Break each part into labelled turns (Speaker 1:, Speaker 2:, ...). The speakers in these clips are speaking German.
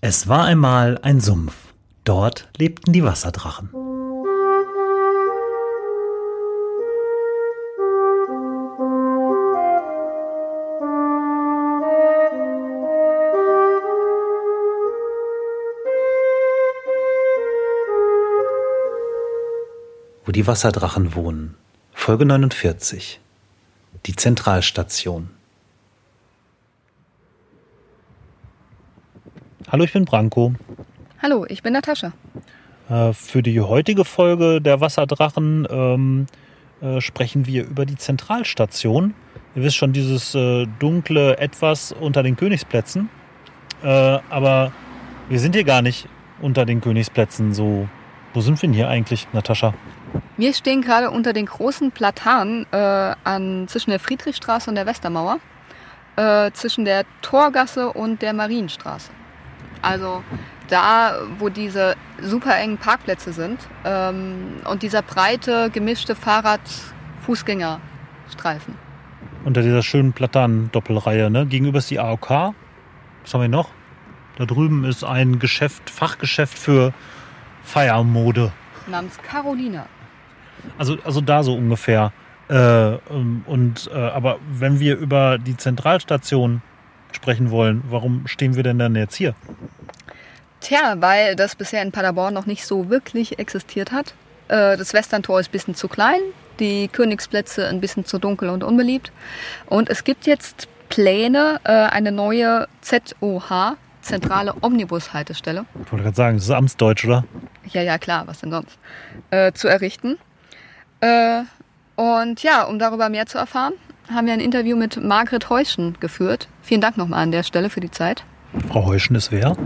Speaker 1: Es war einmal ein Sumpf. Dort lebten die Wasserdrachen. Wo die Wasserdrachen wohnen. Folge 49. Die Zentralstation. Hallo, ich bin Branko.
Speaker 2: Hallo, ich bin Natascha.
Speaker 1: Äh, für die heutige Folge der Wasserdrachen ähm, äh, sprechen wir über die Zentralstation. Ihr wisst schon, dieses äh, dunkle Etwas unter den Königsplätzen. Äh, aber wir sind hier gar nicht unter den Königsplätzen. So, wo sind wir denn hier eigentlich, Natascha?
Speaker 2: Wir stehen gerade unter den großen Platanen äh, an, zwischen der Friedrichstraße und der Westermauer, äh, zwischen der Torgasse und der Marienstraße. Also da, wo diese super engen Parkplätze sind ähm, und dieser breite, gemischte Fahrrad-Fußgängerstreifen.
Speaker 1: Unter dieser schönen Platanen-Doppelreihe. Ne? Gegenüber ist die AOK. Was haben wir noch? Da drüben ist ein Geschäft, Fachgeschäft für Feiermode.
Speaker 2: Namens Carolina.
Speaker 1: Also, also da so ungefähr. Äh, und, äh, aber wenn wir über die Zentralstation sprechen wollen, warum stehen wir denn dann jetzt hier?
Speaker 2: Tja, weil das bisher in Paderborn noch nicht so wirklich existiert hat. Äh, das Westerntor ist ein bisschen zu klein, die Königsplätze ein bisschen zu dunkel und unbeliebt. Und es gibt jetzt Pläne, äh, eine neue ZOH, zentrale Omnibus-Haltestelle.
Speaker 1: Ich wollte gerade sagen, das ist Amtsdeutsch, oder?
Speaker 2: Ja, ja, klar, was denn sonst? Äh, zu errichten. Äh, und ja, um darüber mehr zu erfahren, haben wir ein Interview mit Margret Heuschen geführt. Vielen Dank nochmal an der Stelle für die Zeit.
Speaker 1: Frau Heuschen ist wer?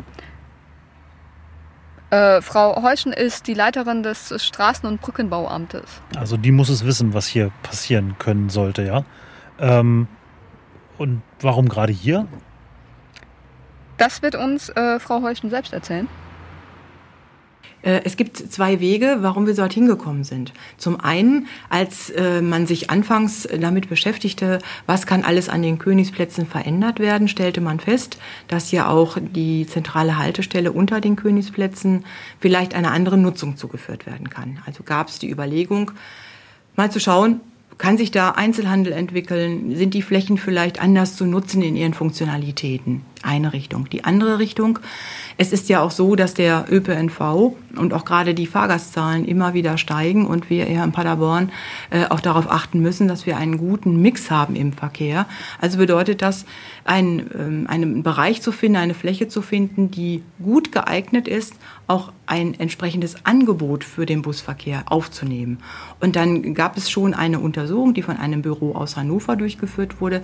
Speaker 2: Äh, Frau Heuschen ist die Leiterin des Straßen- und Brückenbauamtes.
Speaker 1: Also die muss es wissen, was hier passieren können sollte, ja. Ähm, und warum gerade hier?
Speaker 2: Das wird uns äh, Frau Heuschen selbst erzählen.
Speaker 3: Äh, es gibt zwei Wege, warum wir dort hingekommen sind. Zum einen, als äh, man sich anfangs damit beschäftigte, was kann alles an den Königsplätzen verändert werden, stellte man fest, dass ja auch die zentrale Haltestelle unter den Königsplätzen vielleicht einer anderen Nutzung zugeführt werden kann. Also gab es die Überlegung, mal zu schauen, kann sich da Einzelhandel entwickeln? Sind die Flächen vielleicht anders zu nutzen in ihren Funktionalitäten? Eine Richtung. Die andere Richtung, es ist ja auch so, dass der ÖPNV und auch gerade die Fahrgastzahlen immer wieder steigen und wir eher in Paderborn äh, auch darauf achten müssen, dass wir einen guten Mix haben im Verkehr. Also bedeutet das, ein, ähm, einen Bereich zu finden, eine Fläche zu finden, die gut geeignet ist, auch ein entsprechendes Angebot für den Busverkehr aufzunehmen. Und dann gab es schon eine Untersuchung, die von einem Büro aus Hannover durchgeführt wurde.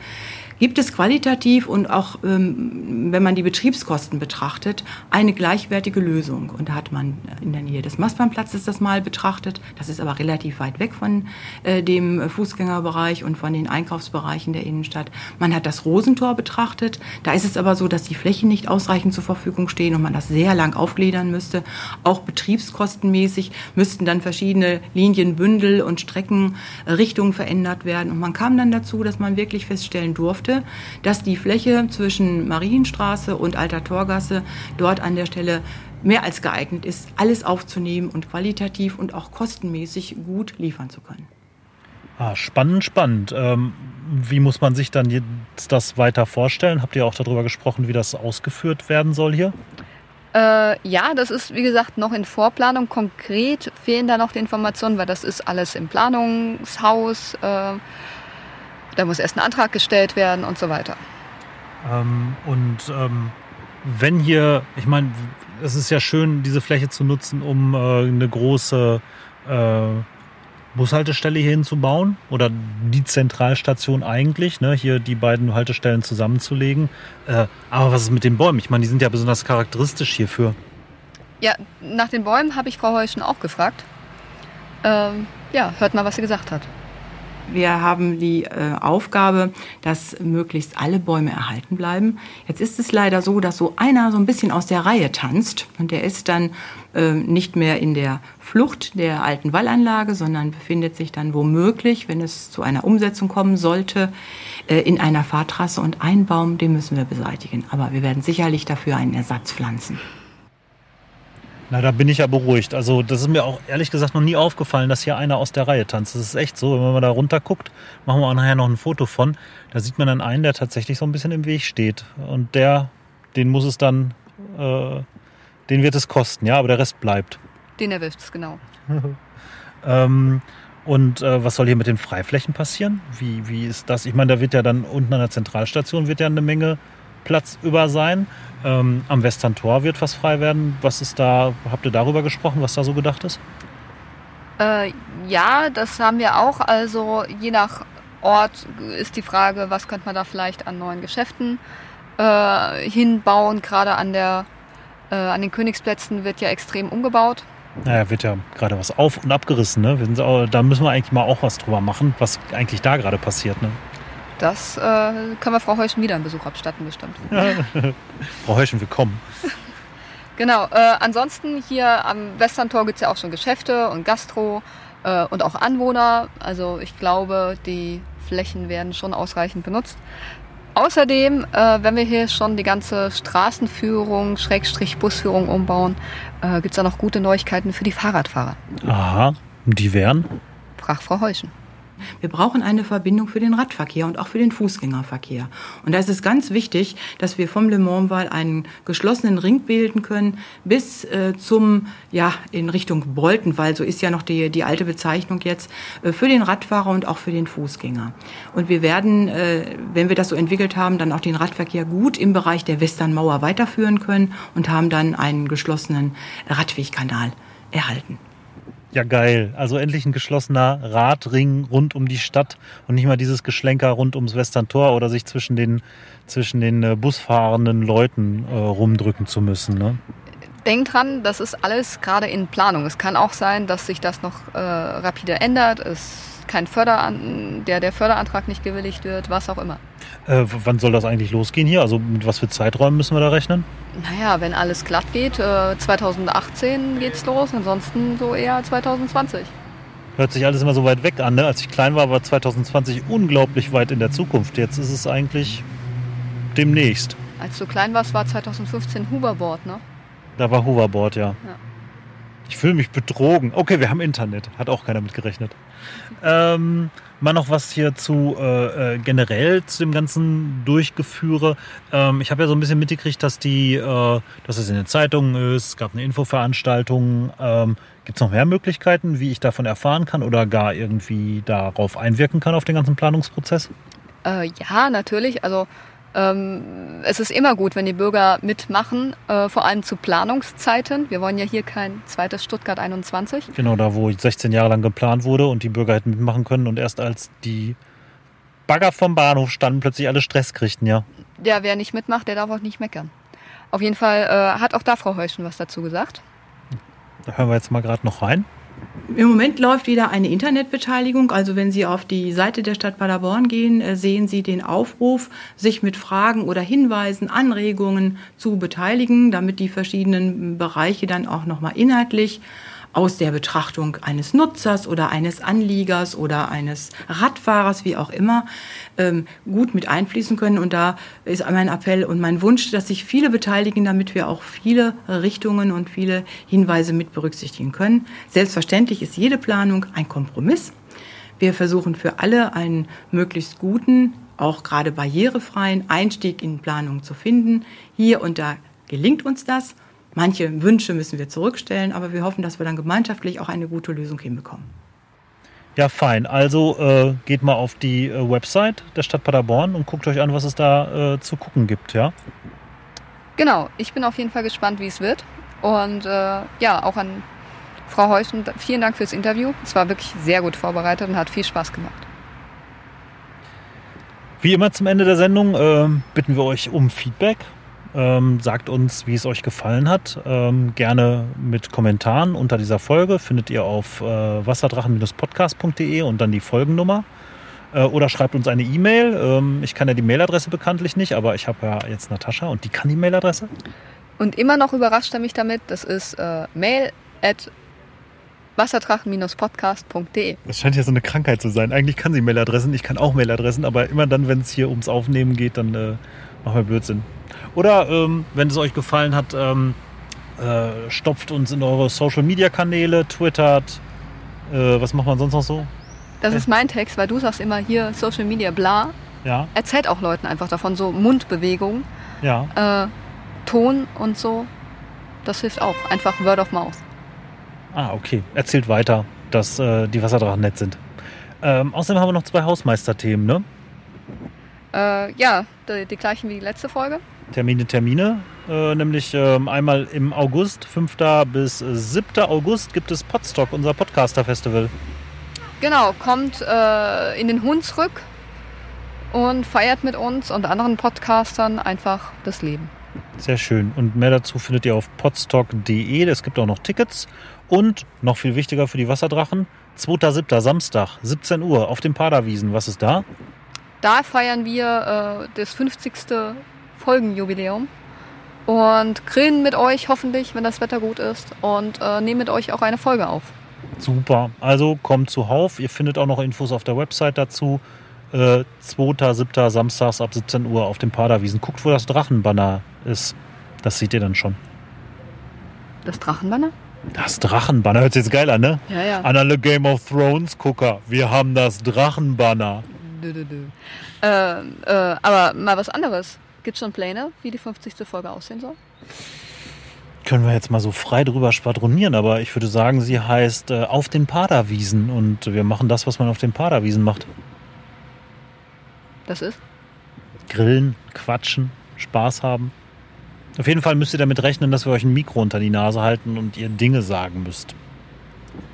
Speaker 3: Gibt es qualitativ und auch, ähm, wenn man die Betriebskosten betrachtet, eine gleichwertige Lösung? Und da hat man in der Nähe des Mastbahnplatzes das mal betrachtet. Das ist aber relativ weit weg von äh, dem Fußgängerbereich und von den Einkaufsbereichen der Innenstadt. Man hat das Rosentor betrachtet. Da ist es aber so, dass die Flächen nicht ausreichend zur Verfügung stehen und man das sehr lang aufgliedern müsste. Auch betriebskostenmäßig müssten dann verschiedene Linienbündel und Streckenrichtungen verändert werden. Und man kam dann dazu, dass man wirklich feststellen durfte, dass die Fläche zwischen Marienstraße und Alter Torgasse dort an der Stelle mehr als geeignet ist, alles aufzunehmen und qualitativ und auch kostenmäßig gut liefern zu können.
Speaker 1: Ah, spannend, spannend. Ähm, wie muss man sich dann jetzt das weiter vorstellen? Habt ihr auch darüber gesprochen, wie das ausgeführt werden soll hier?
Speaker 2: Äh, ja, das ist wie gesagt noch in Vorplanung. Konkret fehlen da noch die Informationen, weil das ist alles im Planungshaus. Äh, da muss erst ein Antrag gestellt werden und so weiter.
Speaker 1: Ähm, und ähm, wenn hier, ich meine, es ist ja schön, diese Fläche zu nutzen, um äh, eine große Bushaltestelle hier hinzubauen oder die Zentralstation eigentlich, ne, hier die beiden Haltestellen zusammenzulegen. Äh, aber was ist mit den Bäumen? Ich meine, die sind ja besonders charakteristisch hierfür.
Speaker 2: Ja, nach den Bäumen habe ich Frau Heuschen auch gefragt. Ähm, ja, hört mal, was sie gesagt hat.
Speaker 3: Wir haben die äh, Aufgabe, dass möglichst alle Bäume erhalten bleiben. Jetzt ist es leider so, dass so einer so ein bisschen aus der Reihe tanzt und der ist dann äh, nicht mehr in der Flucht der alten Wallanlage, sondern befindet sich dann womöglich, wenn es zu einer Umsetzung kommen sollte, äh, in einer Fahrtrasse und ein Baum, den müssen wir beseitigen. Aber wir werden sicherlich dafür einen Ersatz pflanzen.
Speaker 1: Na, da bin ich ja beruhigt. Also, das ist mir auch ehrlich gesagt noch nie aufgefallen, dass hier einer aus der Reihe tanzt. Das ist echt so. Wenn man da runter guckt, machen wir auch nachher noch ein Foto von. Da sieht man dann einen, der tatsächlich so ein bisschen im Weg steht. Und der, den muss es dann, äh, den wird es kosten, ja, aber der Rest bleibt.
Speaker 2: Den erwischt es, genau.
Speaker 1: ähm, und äh, was soll hier mit den Freiflächen passieren? Wie, wie ist das? Ich meine, da wird ja dann unten an der Zentralstation wird ja eine Menge Platz über sein. Ähm, am Western Tor wird was frei werden. Was ist da, habt ihr darüber gesprochen, was da so gedacht ist?
Speaker 2: Äh, ja, das haben wir auch. Also je nach Ort ist die Frage, was könnte man da vielleicht an neuen Geschäften äh, hinbauen. Gerade an, der, äh, an den Königsplätzen wird ja extrem umgebaut.
Speaker 1: Naja, wird ja gerade was auf- und abgerissen. Ne? Da müssen wir eigentlich mal auch was drüber machen, was eigentlich da gerade passiert. Ne?
Speaker 2: Das äh, können wir Frau Heuschen wieder einen Besuch abstatten, bestimmt.
Speaker 1: Frau Heuschen, willkommen.
Speaker 2: Genau, äh, ansonsten hier am Westerntor gibt es ja auch schon Geschäfte und Gastro äh, und auch Anwohner. Also ich glaube, die Flächen werden schon ausreichend benutzt. Außerdem, äh, wenn wir hier schon die ganze Straßenführung, Schrägstrich Busführung umbauen, äh, gibt es da noch gute Neuigkeiten für die Fahrradfahrer.
Speaker 1: Aha, die wären?
Speaker 2: Frag Frau Heuschen.
Speaker 3: Wir brauchen eine Verbindung für den Radverkehr und auch für den Fußgängerverkehr. Und da ist es ganz wichtig, dass wir vom Le Mans-Wall einen geschlossenen Ring bilden können bis äh, zum, ja, in Richtung Boltenwall, so ist ja noch die, die alte Bezeichnung jetzt, äh, für den Radfahrer und auch für den Fußgänger. Und wir werden, äh, wenn wir das so entwickelt haben, dann auch den Radverkehr gut im Bereich der Westernmauer weiterführen können und haben dann einen geschlossenen Radwegkanal erhalten.
Speaker 1: Ja, geil. Also endlich ein geschlossener Radring rund um die Stadt und nicht mal dieses Geschlenker rund ums Westerntor oder sich zwischen den, zwischen den äh, busfahrenden Leuten äh, rumdrücken zu müssen. Ne?
Speaker 2: Denkt dran, das ist alles gerade in Planung. Es kann auch sein, dass sich das noch äh, rapide ändert. Es kein Förderan der, der Förderantrag nicht gewilligt wird, was auch immer.
Speaker 1: Äh, wann soll das eigentlich losgehen hier? Also mit was für Zeiträumen müssen wir da rechnen?
Speaker 2: Naja, wenn alles glatt geht, äh, 2018 geht's los, ansonsten so eher 2020.
Speaker 1: Hört sich alles immer so weit weg an. Ne? Als ich klein war, war 2020 unglaublich weit in der Zukunft. Jetzt ist es eigentlich demnächst.
Speaker 2: Als du klein warst, war 2015 Hoverboard, ne?
Speaker 1: Da war Hoverboard, ja.
Speaker 2: Ja.
Speaker 1: Ich fühle mich betrogen. Okay, wir haben Internet. Hat auch keiner mit gerechnet. Ähm, mal noch was hier zu äh, äh, generell zu dem ganzen Durchgeführe. Ähm, ich habe ja so ein bisschen mitgekriegt, dass die, äh, dass es in den Zeitungen ist. Es gab eine Infoveranstaltung. Ähm, Gibt es noch mehr Möglichkeiten, wie ich davon erfahren kann oder gar irgendwie darauf einwirken kann auf den ganzen Planungsprozess?
Speaker 2: Äh, ja, natürlich. Also ähm, es ist immer gut, wenn die Bürger mitmachen, äh, vor allem zu Planungszeiten. Wir wollen ja hier kein zweites Stuttgart 21.
Speaker 1: Genau, da wo 16 Jahre lang geplant wurde und die Bürger hätten mitmachen können und erst als die Bagger vom Bahnhof standen, plötzlich alle Stress kriegten, ja.
Speaker 2: Ja, wer nicht mitmacht, der darf auch nicht meckern. Auf jeden Fall äh, hat auch da Frau Heuschen was dazu gesagt.
Speaker 1: Da hören wir jetzt mal gerade noch rein.
Speaker 3: Im Moment läuft wieder eine Internetbeteiligung. Also wenn Sie auf die Seite der Stadt Paderborn gehen, äh, sehen Sie den Aufruf, sich mit Fragen oder Hinweisen, Anregungen zu beteiligen, damit die verschiedenen Bereiche dann auch nochmal inhaltlich aus der Betrachtung eines Nutzers oder eines Anliegers oder eines Radfahrers, wie auch immer, ähm, gut mit einfließen können. Und da ist mein Appell und mein Wunsch, dass sich viele beteiligen, damit wir auch viele Richtungen und viele Hinweise mit berücksichtigen können. Selbstverständlich ist jede Planung ein Kompromiss. Wir versuchen für alle einen möglichst guten, auch gerade barrierefreien Einstieg in Planung zu finden. Hier und da gelingt uns das. Manche Wünsche müssen wir zurückstellen, aber wir hoffen, dass wir dann gemeinschaftlich auch eine gute Lösung hinbekommen.
Speaker 1: Ja, fein. Also äh, geht mal auf die äh, Website der Stadt Paderborn und guckt euch an, was es da äh, zu gucken gibt, ja?
Speaker 2: Genau, ich bin auf jeden Fall gespannt, wie es wird. Und äh, ja, auch an Frau Heuschen, vielen Dank fürs Interview. Es war wirklich sehr gut vorbereitet und hat viel Spaß gemacht.
Speaker 1: Wie immer zum Ende der Sendung äh, bitten wir euch um Feedback. Ähm, sagt uns, wie es euch gefallen hat. Ähm, gerne mit Kommentaren unter dieser Folge. Findet ihr auf äh, wasserdrachen-podcast.de und dann die Folgennummer. Äh, oder schreibt uns eine E-Mail. Ähm, ich kann ja die Mailadresse bekanntlich nicht, aber ich habe ja jetzt Natascha und die kann die Mailadresse.
Speaker 2: Und immer noch überrascht er mich damit. Das ist äh, mail at wasserdrachen-podcast.de.
Speaker 1: Das scheint ja so eine Krankheit zu sein. Eigentlich kann sie Mailadressen, ich kann auch Mailadressen, aber immer dann, wenn es hier ums Aufnehmen geht, dann äh, machen wir Blödsinn. Oder ähm, wenn es euch gefallen hat, ähm, äh, stopft uns in eure Social Media Kanäle, twittert. Äh, was macht man sonst noch so?
Speaker 2: Das ist mein Text, weil du sagst immer hier Social Media bla.
Speaker 1: Ja,
Speaker 2: Erzählt auch Leuten einfach davon, so Mundbewegung,
Speaker 1: ja.
Speaker 2: äh, Ton und so. Das hilft auch. Einfach Word of Mouth.
Speaker 1: Ah, okay. Erzählt weiter, dass äh, die Wasserdrachen nett sind. Ähm, außerdem haben wir noch zwei Hausmeisterthemen, ne?
Speaker 2: Äh, ja, die, die gleichen wie die letzte Folge.
Speaker 1: Termine, Termine. Äh, nämlich ähm, einmal im August, 5. bis 7. August, gibt es Podstock, unser Podcaster-Festival.
Speaker 2: Genau, kommt äh, in den Hunsrück und feiert mit uns und anderen Podcastern einfach das Leben.
Speaker 1: Sehr schön. Und mehr dazu findet ihr auf podstock.de. Es gibt auch noch Tickets. Und noch viel wichtiger für die Wasserdrachen, 2.7. Samstag, 17 Uhr auf dem Paderwiesen. Was ist da?
Speaker 2: Da feiern wir äh, das 50. Folgenjubiläum und grillen mit euch hoffentlich, wenn das Wetter gut ist und äh, nehmen mit euch auch eine Folge auf.
Speaker 1: Super. Also kommt zuhauf. Ihr findet auch noch Infos auf der Website dazu. Äh, 2.7. Samstags ab 17 Uhr auf dem Paderwiesen. Guckt, wo das Drachenbanner ist. Das seht ihr dann schon.
Speaker 2: Das Drachenbanner?
Speaker 1: Das Drachenbanner hört sich jetzt geil an, ne?
Speaker 2: Ja, ja.
Speaker 1: An alle Game of Thrones Gucker. Wir haben das Drachenbanner.
Speaker 2: Äh, äh, aber mal was anderes. Gibt schon Pläne, wie die 50. Folge aussehen soll?
Speaker 1: Können wir jetzt mal so frei drüber schwadronieren, aber ich würde sagen, sie heißt äh, Auf den Paderwiesen und wir machen das, was man auf den Paderwiesen macht.
Speaker 2: Das ist?
Speaker 1: Grillen, quatschen, Spaß haben. Auf jeden Fall müsst ihr damit rechnen, dass wir euch ein Mikro unter die Nase halten und ihr Dinge sagen müsst.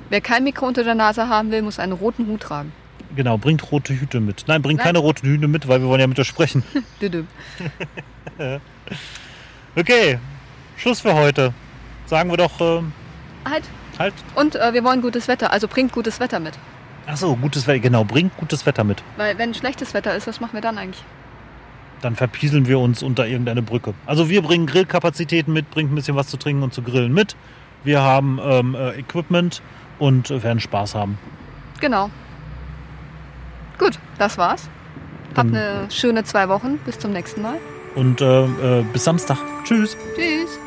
Speaker 2: Wer kein Mikro unter der Nase haben will, muss einen roten Hut tragen.
Speaker 1: Genau, bringt rote Hüte mit. Nein, bringt
Speaker 2: Nein.
Speaker 1: keine roten Hüte mit, weil wir wollen ja mit euch sprechen. Okay, Schluss für heute. Sagen wir doch ähm,
Speaker 2: Halt.
Speaker 1: halt.
Speaker 2: Und äh, wir wollen gutes Wetter, also bringt gutes Wetter mit.
Speaker 1: Achso, gutes Wetter. Genau, bringt gutes Wetter mit.
Speaker 2: Weil wenn schlechtes Wetter ist, was machen wir dann eigentlich?
Speaker 1: Dann verpieseln wir uns unter irgendeine Brücke. Also wir bringen Grillkapazitäten mit, bringen ein bisschen was zu trinken und zu grillen mit. Wir haben ähm, äh, Equipment und äh, werden Spaß haben.
Speaker 2: Genau. Das war's. Habt eine schöne zwei Wochen. Bis zum nächsten Mal.
Speaker 1: Und äh, äh, bis Samstag. Tschüss.
Speaker 2: Tschüss.